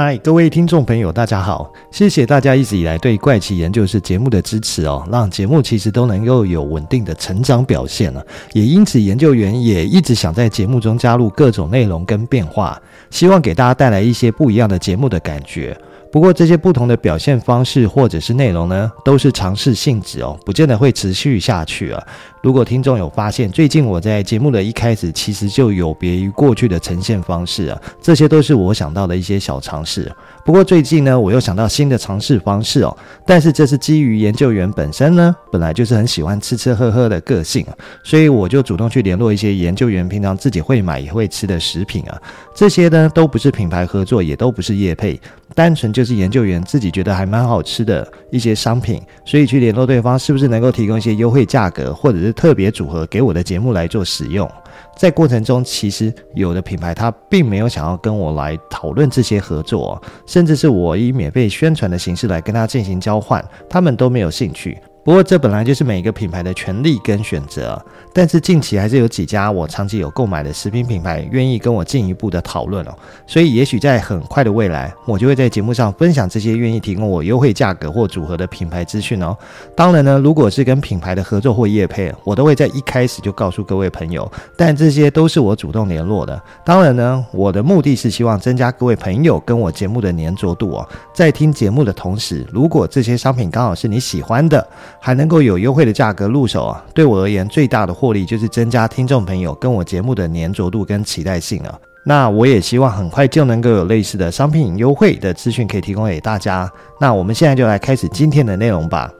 嗨，各位听众朋友，大家好！谢谢大家一直以来对怪奇研究室节目的支持哦，让节目其实都能够有稳定的成长表现了。也因此，研究员也一直想在节目中加入各种内容跟变化，希望给大家带来一些不一样的节目的感觉。不过这些不同的表现方式或者是内容呢，都是尝试性质哦，不见得会持续下去啊。如果听众有发现，最近我在节目的一开始其实就有别于过去的呈现方式啊，这些都是我想到的一些小尝试。不过最近呢，我又想到新的尝试方式哦，但是这是基于研究员本身呢，本来就是很喜欢吃吃喝喝的个性，所以我就主动去联络一些研究员平常自己会买也会吃的食品啊，这些呢都不是品牌合作，也都不是业配，单纯就是研究员自己觉得还蛮好吃的一些商品，所以去联络对方是不是能够提供一些优惠价格，或者是特别组合给我的节目来做使用。在过程中，其实有的品牌它并没有想要跟我来讨论这些合作，甚至是我以免费宣传的形式来跟他进行交换，他们都没有兴趣。不过这本来就是每个品牌的权利跟选择，但是近期还是有几家我长期有购买的食品品牌愿意跟我进一步的讨论哦，所以也许在很快的未来，我就会在节目上分享这些愿意提供我优惠价格或组合的品牌资讯哦。当然呢，如果是跟品牌的合作或业配，我都会在一开始就告诉各位朋友，但这些都是我主动联络的。当然呢，我的目的是希望增加各位朋友跟我节目的粘着度哦，在听节目的同时，如果这些商品刚好是你喜欢的。还能够有优惠的价格入手啊！对我而言，最大的获利就是增加听众朋友跟我节目的黏着度跟期待性啊！那我也希望很快就能够有类似的商品优惠的资讯可以提供给大家。那我们现在就来开始今天的内容吧。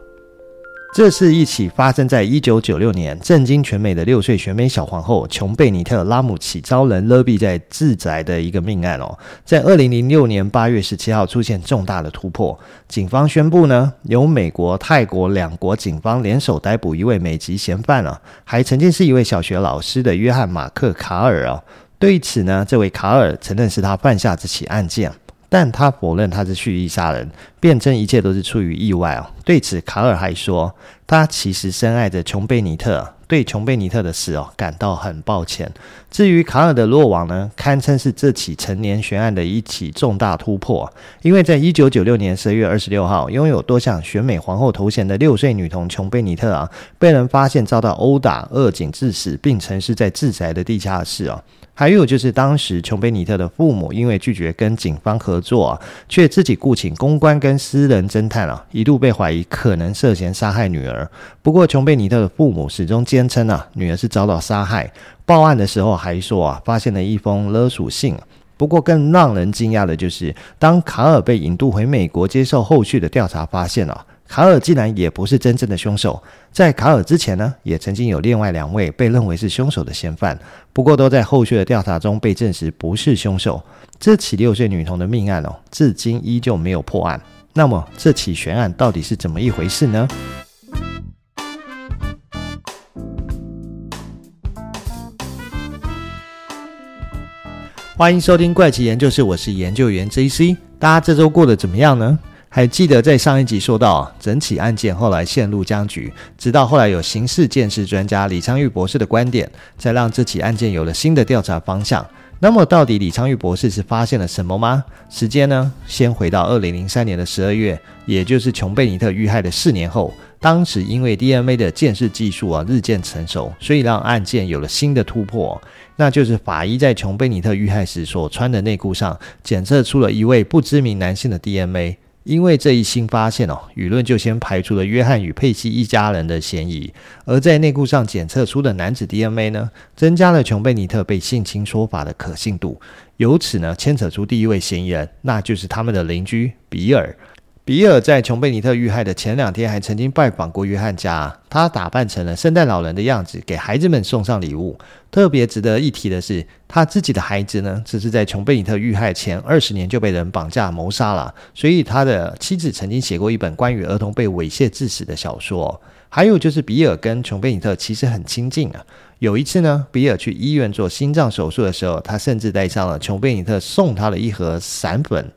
这是一起发生在一九九六年，震惊全美的六岁选美小皇后琼贝尼特·拉姆齐遭人勒毙在自宅的一个命案哦。在二零零六年八月十七号出现重大的突破，警方宣布呢，由美国、泰国两国警方联手逮捕一位美籍嫌犯啊，还曾经是一位小学老师的约翰·马克·卡尔啊。对此呢，这位卡尔承认是他犯下这起案件。但他否认他是蓄意杀人，辩称一切都是出于意外哦。对此，卡尔还说，他其实深爱着琼贝尼特，对琼贝尼特的死哦感到很抱歉。至于卡尔的落网呢，堪称是这起成年悬案的一起重大突破，因为在一九九六年十二月二十六号，拥有多项选美皇后头衔的六岁女童琼贝尼特啊，被人发现遭到殴打、扼颈致死，并曾是在自宅的地下室哦。还有就是，当时琼贝尼特的父母因为拒绝跟警方合作啊，却自己雇请公关跟私人侦探啊，一度被怀疑可能涉嫌杀害女儿。不过，琼贝尼特的父母始终坚称啊，女儿是遭到杀害。报案的时候还说啊，发现了一封勒索信。不过，更让人惊讶的就是，当卡尔被引渡回美国接受后续的调查，发现啊。卡尔竟然也不是真正的凶手，在卡尔之前呢，也曾经有另外两位被认为是凶手的嫌犯，不过都在后续的调查中被证实不是凶手。这起六岁女童的命案哦，至今依旧没有破案。那么这起悬案到底是怎么一回事呢？欢迎收听怪奇研究室，我是研究员 JC，大家这周过得怎么样呢？还记得在上一集说到，整起案件后来陷入僵局，直到后来有刑事鉴识专家李昌钰博士的观点，才让这起案件有了新的调查方向。那么，到底李昌钰博士是发现了什么吗？时间呢？先回到二零零三年的十二月，也就是琼贝尼特遇害的四年后。当时因为 DNA 的鉴识技术啊日渐成熟，所以让案件有了新的突破，那就是法医在琼贝尼特遇害时所穿的内裤上检测出了一位不知名男性的 DNA。因为这一新发现哦，舆论就先排除了约翰与佩西一家人的嫌疑，而在内裤上检测出的男子 DNA 呢，增加了琼贝尼特被性侵说法的可信度，由此呢牵扯出第一位嫌疑人，那就是他们的邻居比尔。比尔在琼贝尼特遇害的前两天还曾经拜访过约翰家，他打扮成了圣诞老人的样子，给孩子们送上礼物。特别值得一提的是，他自己的孩子呢，只是在琼贝尼特遇害前二十年就被人绑架谋杀了，所以他的妻子曾经写过一本关于儿童被猥亵致死的小说。还有就是比尔跟琼贝尼特其实很亲近啊。有一次呢，比尔去医院做心脏手术的时候，他甚至带上了琼贝尼特送他的一盒散粉。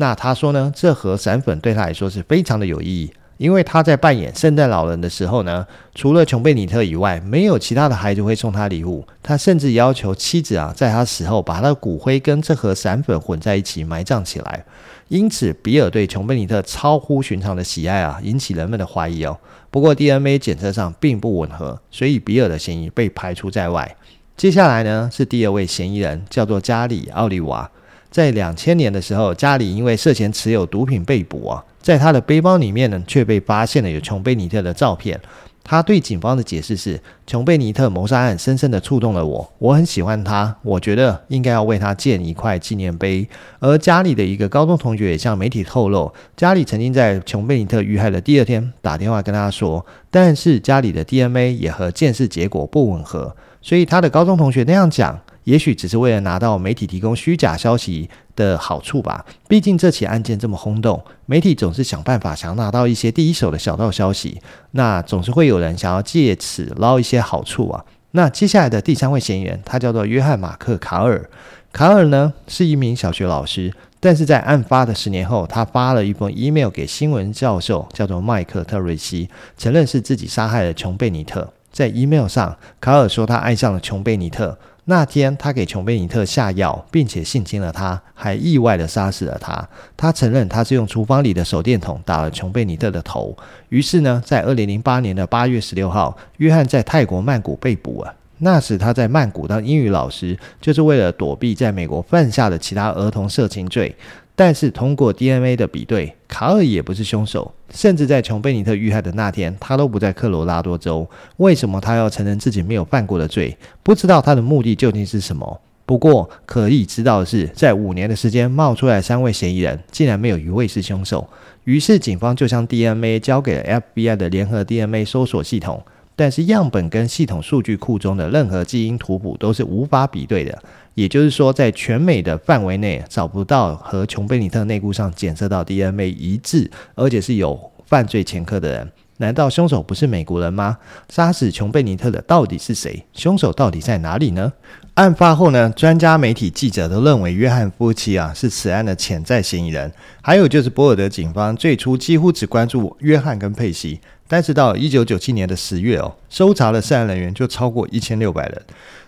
那他说呢，这盒散粉对他来说是非常的有意义，因为他在扮演圣诞老人的时候呢，除了琼贝尼特以外，没有其他的孩子会送他礼物。他甚至要求妻子啊，在他死后把他的骨灰跟这盒散粉混在一起埋葬起来。因此，比尔对琼贝尼特超乎寻常的喜爱啊，引起人们的怀疑哦。不过 DNA 检测上并不吻合，所以比尔的嫌疑被排除在外。接下来呢，是第二位嫌疑人，叫做加里奥利瓦。在两千年的时候，加里因为涉嫌持有毒品被捕啊，在他的背包里面呢，却被发现了有琼贝尼特的照片。他对警方的解释是：琼贝尼特谋杀案深深的触动了我，我很喜欢他，我觉得应该要为他建一块纪念碑。而家里的一个高中同学也向媒体透露，家里曾经在琼贝尼特遇害的第二天打电话跟他说，但是家里的 DNA 也和鉴识结果不吻合，所以他的高中同学那样讲，也许只是为了拿到媒体提供虚假消息的好处吧，毕竟这起案件这么轰动，媒体总是想办法想要拿到一些第一手的小道消息，那总是会有人想要借此捞一些好处啊。那接下来的第三位嫌疑人，他叫做约翰马克卡尔。卡尔呢是一名小学老师，但是在案发的十年后，他发了一封 email 给新闻教授，叫做麦克特瑞西，承认是自己杀害了琼贝尼特。在 email 上，卡尔说他爱上了琼贝尼特。那天，他给琼贝尼特下药，并且性侵了他，还意外地杀死了他。他承认他是用厨房里的手电筒打了琼贝尼特的头。于是呢，在二零零八年的八月十六号，约翰在泰国曼谷被捕了。那时他在曼谷当英语老师，就是为了躲避在美国犯下的其他儿童色情罪。但是通过 DNA 的比对，卡尔也不是凶手。甚至在琼贝尼特遇害的那天，他都不在科罗拉多州。为什么他要承认自己没有犯过的罪？不知道他的目的究竟是什么。不过可以知道的是，在五年的时间冒出来三位嫌疑人，竟然没有一位是凶手。于是警方就将 DNA 交给了 FBI 的联合 DNA 搜索系统。但是样本跟系统数据库中的任何基因图谱都是无法比对的，也就是说，在全美的范围内找不到和琼贝尼特内裤上检测到 DNA 一致，而且是有犯罪前科的人。难道凶手不是美国人吗？杀死琼贝尼特的到底是谁？凶手到底在哪里呢？案发后呢，专家、媒体、记者都认为约翰夫妻啊是此案的潜在嫌疑人。还有就是博尔德警方最初几乎只关注约翰跟佩西。但是到一九九七年的十月哦，搜查的涉案人员就超过一千六百人。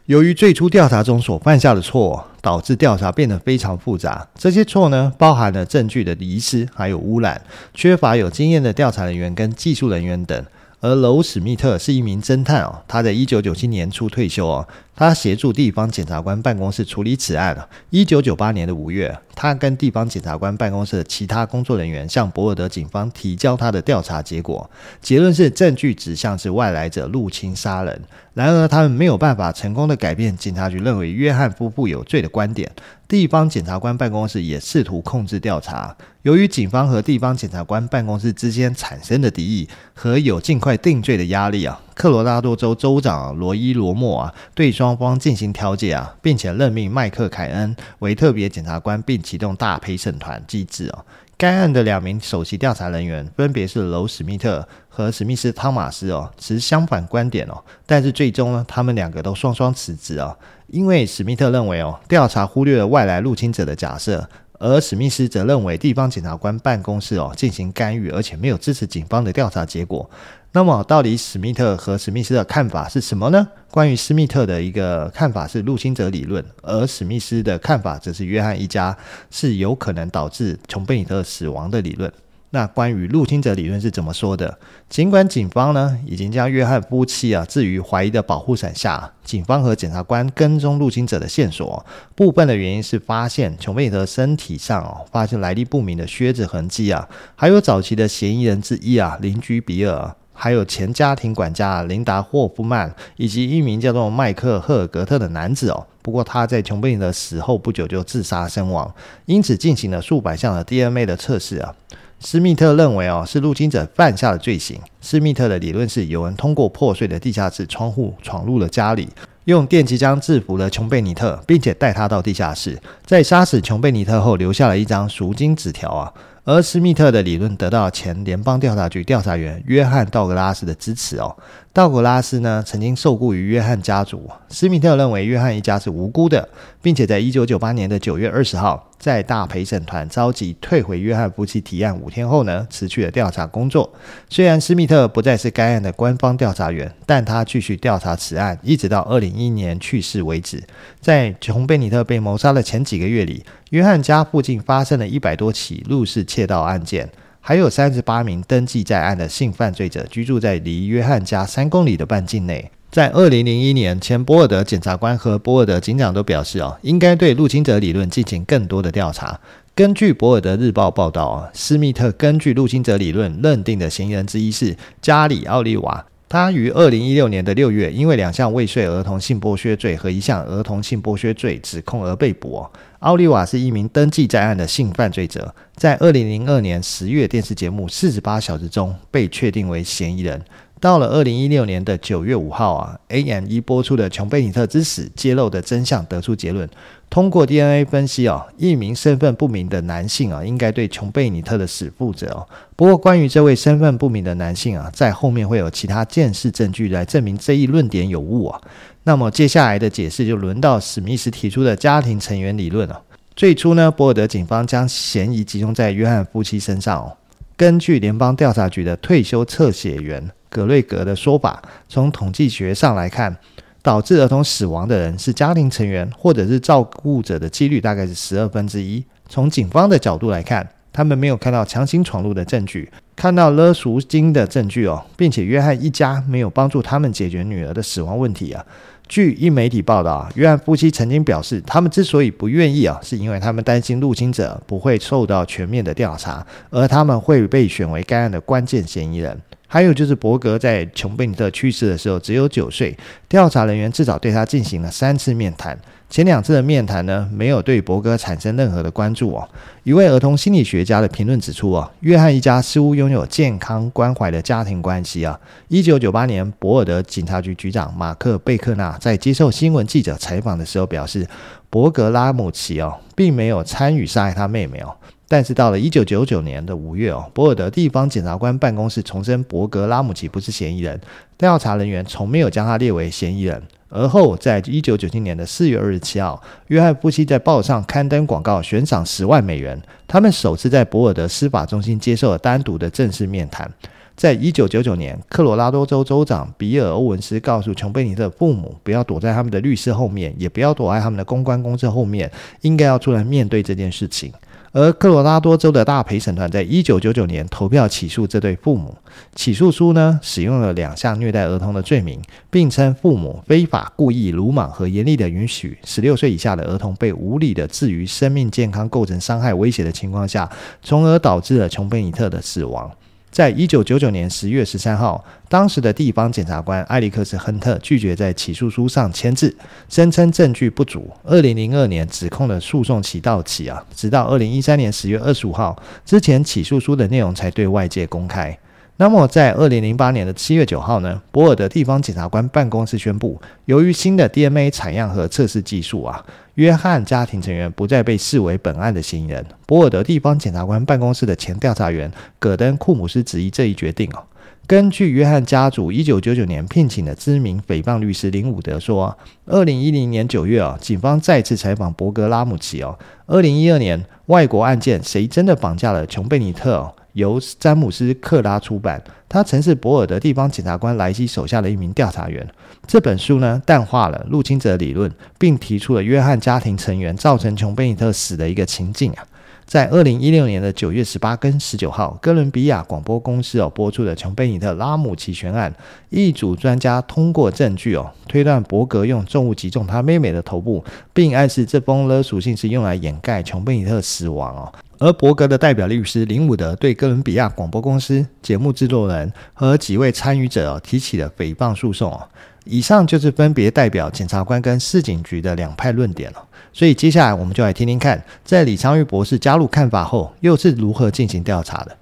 由于最初调查中所犯下的错，导致调查变得非常复杂。这些错呢，包含了证据的遗失，还有污染，缺乏有经验的调查人员跟技术人员等。而楼史密特是一名侦探哦，他在一九九七年初退休哦。他协助地方检察官办公室处理此案。一九九八年的五月，他跟地方检察官办公室的其他工作人员向博尔德警方提交他的调查结果，结论是证据指向是外来者入侵杀人。然而，他们没有办法成功的改变警察局认为约翰夫妇有罪的观点。地方检察官办公室也试图控制调查。由于警方和地方检察官办公室之间产生的敌意和有尽快定罪的压力啊。科罗拉多州州长罗伊罗莫啊，对双方进行调解啊，并且任命麦克凯恩为特别检察官，并启动大陪审团机制哦。该案的两名首席调查人员分别是楼史密特和史密斯汤马斯哦，持相反观点哦，但是最终呢，他们两个都双双辞职啊，因为史密特认为哦，调查忽略了外来入侵者的假设。而史密斯则认为地方检察官办公室哦进行干预，而且没有支持警方的调查结果。那么，到底史密特和史密斯的看法是什么呢？关于史密特的一个看法是入侵者理论，而史密斯的看法则是约翰一家是有可能导致琼贝尼特死亡的理论。那关于入侵者理论是怎么说的？尽管警方呢已经将约翰夫妻啊置于怀疑的保护伞下，警方和检察官跟踪入侵者的线索，部分的原因是发现琼贝尼特身体上哦发现来历不明的靴子痕迹啊，还有早期的嫌疑人之一啊邻居比尔，还有前家庭管家琳达霍夫曼，以及一名叫做迈克赫尔格特的男子哦。不过他在琼贝尼特死后不久就自杀身亡，因此进行了数百项的 DNA 的测试啊。施密特认为，哦，是入侵者犯下的罪行。施密特的理论是，有人通过破碎的地下室窗户闯入了家里，用电击枪制服了琼贝尼特，并且带他到地下室，在杀死琼贝尼特后，留下了一张赎金纸条啊。而施密特的理论得到前联邦调查局调查员约翰道格拉斯的支持哦。道格拉斯呢，曾经受雇于约翰家族。施密特认为约翰一家是无辜的，并且在一九九八年的九月二十号，在大陪审团召集退回约翰夫妻提案五天后呢，辞去了调查工作。虽然施密特不再是该案的官方调查员，但他继续调查此案，一直到二零一一年去世为止。在琼贝尼特被谋杀的前几个月里，约翰家附近发生了一百多起入室窃盗案件。还有三十八名登记在案的性犯罪者居住在离约翰家三公里的半径内。在二零零一年，前博尔德检察官和博尔德警长都表示，哦，应该对入侵者理论进行更多的调查。根据博尔德日报报道，啊，施密特根据入侵者理论认定的嫌疑人之一是加里奥利瓦。他于二零一六年的六月，因为两项未遂儿童性剥削罪和一项儿童性剥削罪指控而被捕。奥利瓦是一名登记在案的性犯罪者，在二零零二年十月电视节目《四十八小时》中被确定为嫌疑人。到了二零一六年的九月五号啊，AME 播出的琼贝尼特之死揭露的真相，得出结论。通过 DNA 分析啊，一名身份不明的男性啊，应该对琼贝尼特的死负责哦。不过，关于这位身份不明的男性啊，在后面会有其他鉴识证据来证明这一论点有误啊。那么接下来的解释就轮到史密斯提出的家庭成员理论了。最初呢，博尔德警方将嫌疑集中在约翰夫妻身上哦。根据联邦调查局的退休测写员。葛瑞格的说法，从统计学上来看，导致儿童死亡的人是家庭成员或者是照顾者的几率大概是十二分之一。从警方的角度来看，他们没有看到强行闯入的证据，看到勒赎金的证据哦，并且约翰一家没有帮助他们解决女儿的死亡问题啊。据一媒体报道啊，约翰夫妻曾经表示，他们之所以不愿意啊，是因为他们担心入侵者不会受到全面的调查，而他们会被选为该案的关键嫌疑人。还有就是，伯格在琼贝尼特去世的时候只有九岁，调查人员至少对他进行了三次面谈。前两次的面谈呢，没有对伯格产生任何的关注哦。一位儿童心理学家的评论指出哦，约翰一家似乎拥有健康关怀的家庭关系啊。一九九八年，博尔德警察局局长马克贝克纳在接受新闻记者采访的时候表示，伯格拉姆奇哦，并没有参与杀害他妹妹哦。但是到了一九九九年的五月哦，博尔德地方检察官办公室重申伯格拉姆奇不是嫌疑人，调查人员从没有将他列为嫌疑人。而后，在一九九七年的四月二十七号，约翰夫妻在报上刊登广告，悬赏十万美元。他们首次在博尔德司法中心接受了单独的正式面谈。在一九九九年，科罗拉多州州长比尔·欧文斯告诉琼贝尼特父母，不要躲在他们的律师后面，也不要躲在他们的公关公司后面，应该要出来面对这件事情。而科罗拉多州的大陪审团在一九九九年投票起诉这对父母，起诉书呢，使用了两项虐待儿童的罪名，并称父母非法、故意、鲁莽和严厉的允许十六岁以下的儿童被无理的置于生命健康构成伤害威胁的情况下，从而导致了琼贝尼特的死亡。在一九九九年十月十三号，当时的地方检察官埃里克斯·亨特拒绝在起诉书上签字，声称证据不足。二零零二年指控的诉讼期到期啊，直到二零一三年十月二十五号之前，起诉书的内容才对外界公开。那么，在二零零八年的七月九号呢，博尔德地方检察官办公室宣布，由于新的 DNA 采样和测试技术啊，约翰家庭成员不再被视为本案的嫌疑人。博尔德地方检察官办公室的前调查员葛登库姆斯质疑这一决定哦。根据约翰家族一九九九年聘请的知名诽谤律师林伍德说，二零一零年九月啊，警方再次采访伯格拉姆齐哦。二零一二年外国案件谁真的绑架了琼贝尼特哦？由詹姆斯·克拉出版，他曾是博尔德地方检察官莱西手下的一名调查员。这本书呢，淡化了入侵者理论，并提出了约翰家庭成员造成琼贝尼特死的一个情境啊。在二零一六年的九月十八跟十九号，哥伦比亚广播公司哦播出的琼贝尼特拉姆齐悬案，一组专家通过证据哦推断伯格用重物击中他妹妹的头部，并暗示这封勒索信是用来掩盖琼贝尼特死亡哦。而伯格的代表律师林伍德对哥伦比亚广播公司节目制作人和几位参与者提起了诽谤诉讼。以上就是分别代表检察官跟市警局的两派论点了。所以接下来我们就来听听看，在李昌钰博士加入看法后，又是如何进行调查的。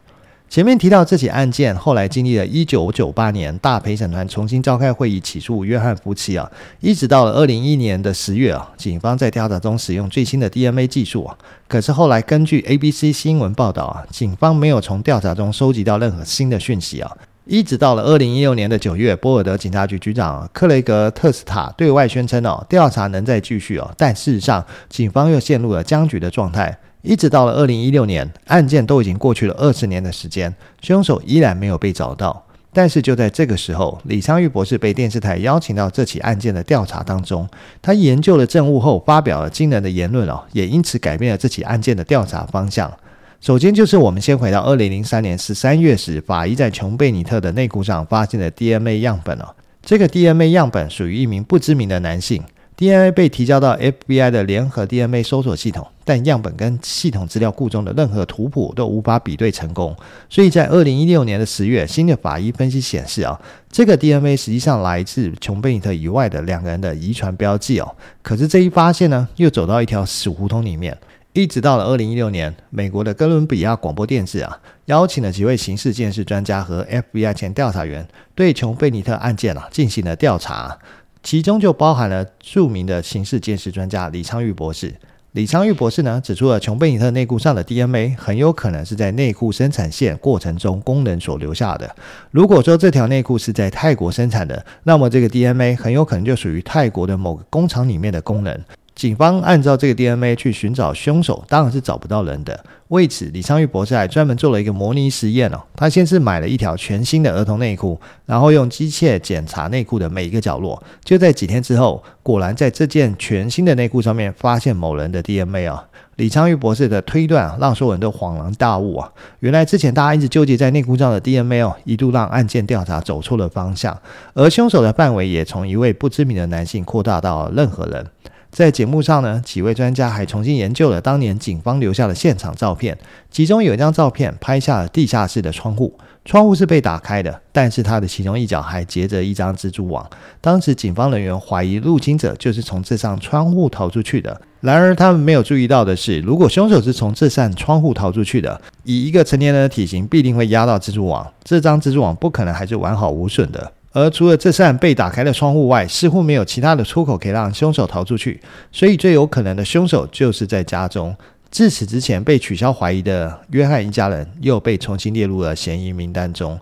前面提到这起案件，后来经历了一九九八年大陪审团重新召开会议起诉约翰夫妻啊，一直到了二零一一年的十月啊，警方在调查中使用最新的 DNA 技术啊，可是后来根据 ABC 新闻报道啊，警方没有从调查中收集到任何新的讯息啊，一直到了二零一六年的九月，波尔德警察局局长克雷格特斯塔对外宣称哦，调查仍在继续哦，但事实上警方又陷入了僵局的状态。一直到了二零一六年，案件都已经过去了二十年的时间，凶手依然没有被找到。但是就在这个时候，李昌钰博士被电视台邀请到这起案件的调查当中，他研究了证物后，发表了惊人的言论哦，也因此改变了这起案件的调查方向。首先就是我们先回到二零零三年十三月时，法医在琼贝尼特的内裤上发现的 DNA 样本哦，这个 DNA 样本属于一名不知名的男性。DNA 被提交到 FBI 的联合 DNA 搜索系统，但样本跟系统资料库中的任何图谱都无法比对成功。所以在二零一六年的十月，新的法医分析显示啊，这个 DNA 实际上来自琼贝尼特以外的两个人的遗传标记哦。可是这一发现呢，又走到一条死胡同里面。一直到了二零一六年，美国的哥伦比亚广播电视啊，邀请了几位刑事鉴识专家和 FBI 前调查员，对琼贝尼特案件啊进行了调查。其中就包含了著名的刑事鉴识专家李昌钰博士。李昌钰博士呢，指出了琼贝尼特内裤上的 DNA 很有可能是在内裤生产线过程中工人所留下的。如果说这条内裤是在泰国生产的，那么这个 DNA 很有可能就属于泰国的某个工厂里面的工人。警方按照这个 DNA 去寻找凶手，当然是找不到人的。为此，李昌钰博士还专门做了一个模拟实验哦。他先是买了一条全新的儿童内裤，然后用机械检查内裤的每一个角落。就在几天之后，果然在这件全新的内裤上面发现某人的 DNA 啊。李昌钰博士的推断让所有人都恍然大悟啊！原来之前大家一直纠结在内裤上的 DNA 哦，一度让案件调查走错了方向，而凶手的范围也从一位不知名的男性扩大到任何人。在节目上呢，几位专家还重新研究了当年警方留下的现场照片，其中有一张照片拍下了地下室的窗户，窗户是被打开的，但是它的其中一角还结着一张蜘蛛网。当时警方人员怀疑入侵者就是从这扇窗户逃出去的，然而他们没有注意到的是，如果凶手是从这扇窗户逃出去的，以一个成年人的体型，必定会压到蜘蛛网，这张蜘蛛网不可能还是完好无损的。而除了这扇被打开的窗户外，似乎没有其他的出口可以让凶手逃出去，所以最有可能的凶手就是在家中。至此之前被取消怀疑的约翰一家人又被重新列入了嫌疑名单中。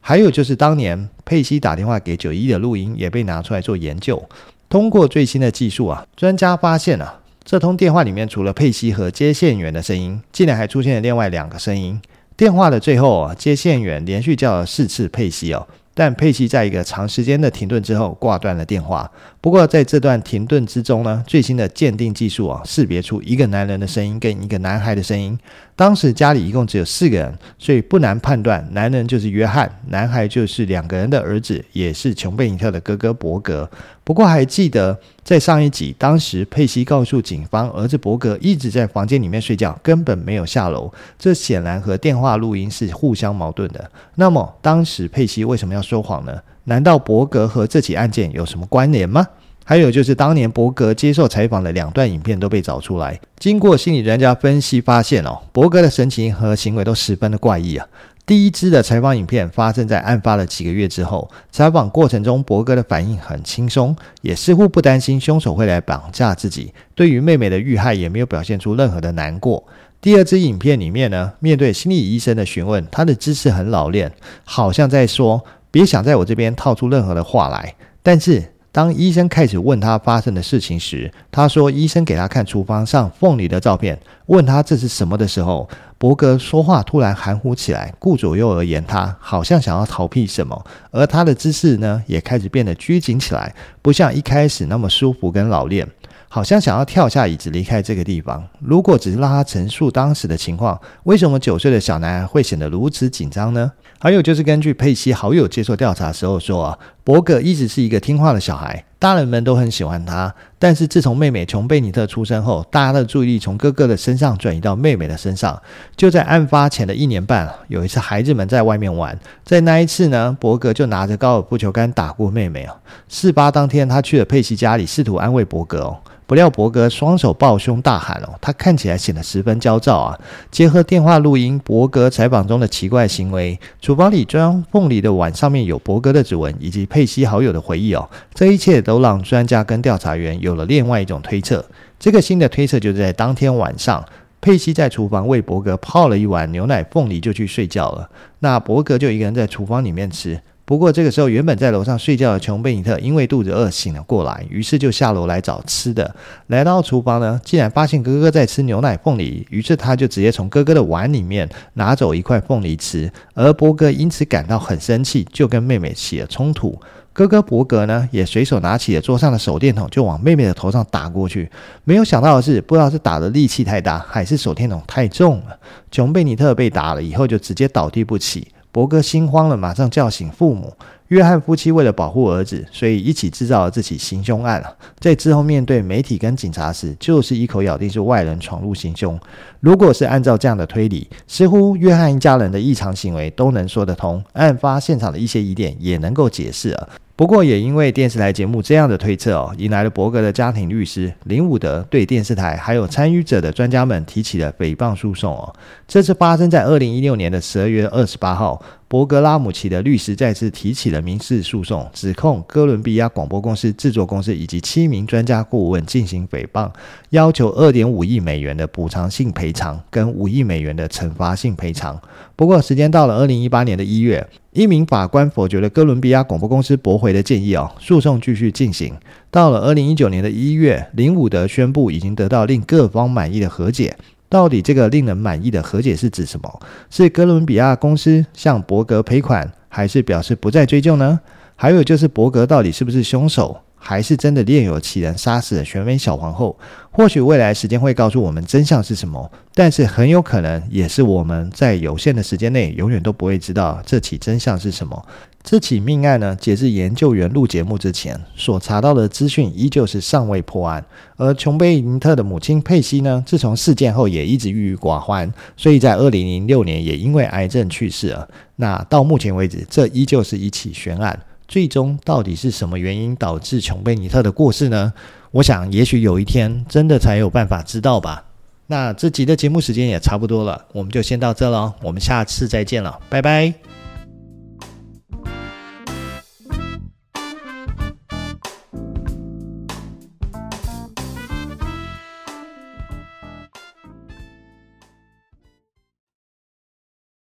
还有就是当年佩西打电话给九一一的录音也被拿出来做研究。通过最新的技术啊，专家发现啊，这通电话里面除了佩西和接线员的声音，竟然还出现了另外两个声音。电话的最后啊，接线员连续叫了四次佩西哦。但佩奇在一个长时间的停顿之后挂断了电话。不过在这段停顿之中呢，最新的鉴定技术啊，识别出一个男人的声音跟一个男孩的声音。当时家里一共只有四个人，所以不难判断，男人就是约翰，男孩就是两个人的儿子，也是琼贝尼特的哥哥伯格。不过还记得在上一集，当时佩西告诉警方，儿子伯格一直在房间里面睡觉，根本没有下楼。这显然和电话录音是互相矛盾的。那么当时佩西为什么要说谎呢？难道伯格和这起案件有什么关联吗？还有就是当年伯格接受采访的两段影片都被找出来，经过心理专家分析发现哦，伯格的神情和行为都十分的怪异啊。第一支的采访影片发生在案发了几个月之后，采访过程中，伯格的反应很轻松，也似乎不担心凶手会来绑架自己。对于妹妹的遇害，也没有表现出任何的难过。第二支影片里面呢，面对心理医生的询问，他的姿势很老练，好像在说：“别想在我这边套出任何的话来。”但是当医生开始问他发生的事情时，他说：“医生给他看厨房上凤梨的照片，问他这是什么的时候。”伯格说话突然含糊起来，顾左右而言他，好像想要逃避什么，而他的姿势呢，也开始变得拘谨起来，不像一开始那么舒服跟老练，好像想要跳下椅子离开这个地方。如果只是让他陈述当时的情况，为什么九岁的小男孩会显得如此紧张呢？还有就是根据佩西好友接受调查时候说啊，伯格一直是一个听话的小孩，大人们都很喜欢他。但是自从妹妹琼贝尼特出生后，大家的注意力从哥哥的身上转移到妹妹的身上。就在案发前的一年半，有一次孩子们在外面玩，在那一次呢，伯格就拿着高尔夫球杆打过妹妹哦。事发当天，他去了佩西家里，试图安慰伯格哦。不料伯格双手抱胸大喊哦，他看起来显得十分焦躁啊。结合电话录音，伯格采访中的奇怪行为，厨房里装凤梨的碗上面有伯格的指纹，以及佩西好友的回忆哦。这一切都让专家跟调查员有了另外一种推测。这个新的推测就是在当天晚上，佩西在厨房为伯格泡了一碗牛奶凤梨就去睡觉了。那伯格就一个人在厨房里面吃。不过这个时候，原本在楼上睡觉的琼贝尼特因为肚子饿醒了过来，于是就下楼来找吃的。来到厨房呢，竟然发现哥哥在吃牛奶凤梨，于是他就直接从哥哥的碗里面拿走一块凤梨吃。而伯格因此感到很生气，就跟妹妹起了冲突。哥哥伯格呢，也随手拿起了桌上的手电筒，就往妹妹的头上打过去。没有想到的是，不知道是打的力气太大，还是手电筒太重了，琼贝尼特被打了以后就直接倒地不起。伯格心慌了，马上叫醒父母。约翰夫妻为了保护儿子，所以一起制造了这起行凶案。在之后面对媒体跟警察时，就是一口咬定是外人闯入行凶。如果是按照这样的推理，似乎约翰一家人的异常行为都能说得通，案发现场的一些疑点也能够解释了。不过，也因为电视台节目这样的推测哦，引来了伯格的家庭律师林伍德对电视台还有参与者的专家们提起了诽谤诉讼哦。这次发生在二零一六年的十二月二十八号，伯格拉姆齐的律师再次提起了民事诉讼，指控哥伦比亚广播公司制作公司以及七名专家顾问进行诽谤，要求二点五亿美元的补偿性赔偿跟五亿美元的惩罚性赔偿。不过，时间到了二零一八年的一月。一名法官否决了哥伦比亚广播公司驳回的建议哦，诉讼继续进行。到了二零一九年的一月，林伍德宣布已经得到令各方满意的和解。到底这个令人满意的和解是指什么？是哥伦比亚公司向伯格赔款，还是表示不再追究呢？还有就是伯格到底是不是凶手？还是真的另有其人杀死了选美小皇后？或许未来时间会告诉我们真相是什么，但是很有可能也是我们在有限的时间内永远都不会知道这起真相是什么。这起命案呢，截至研究员录节目之前所查到的资讯依旧是尚未破案。而琼贝尼特的母亲佩西呢，自从事件后也一直郁郁寡欢，所以在二零零六年也因为癌症去世了。那到目前为止，这依旧是一起悬案。最终到底是什么原因导致琼贝尼特的过世呢？我想，也许有一天真的才有办法知道吧。那这集的节目时间也差不多了，我们就先到这了，我们下次再见了，拜拜。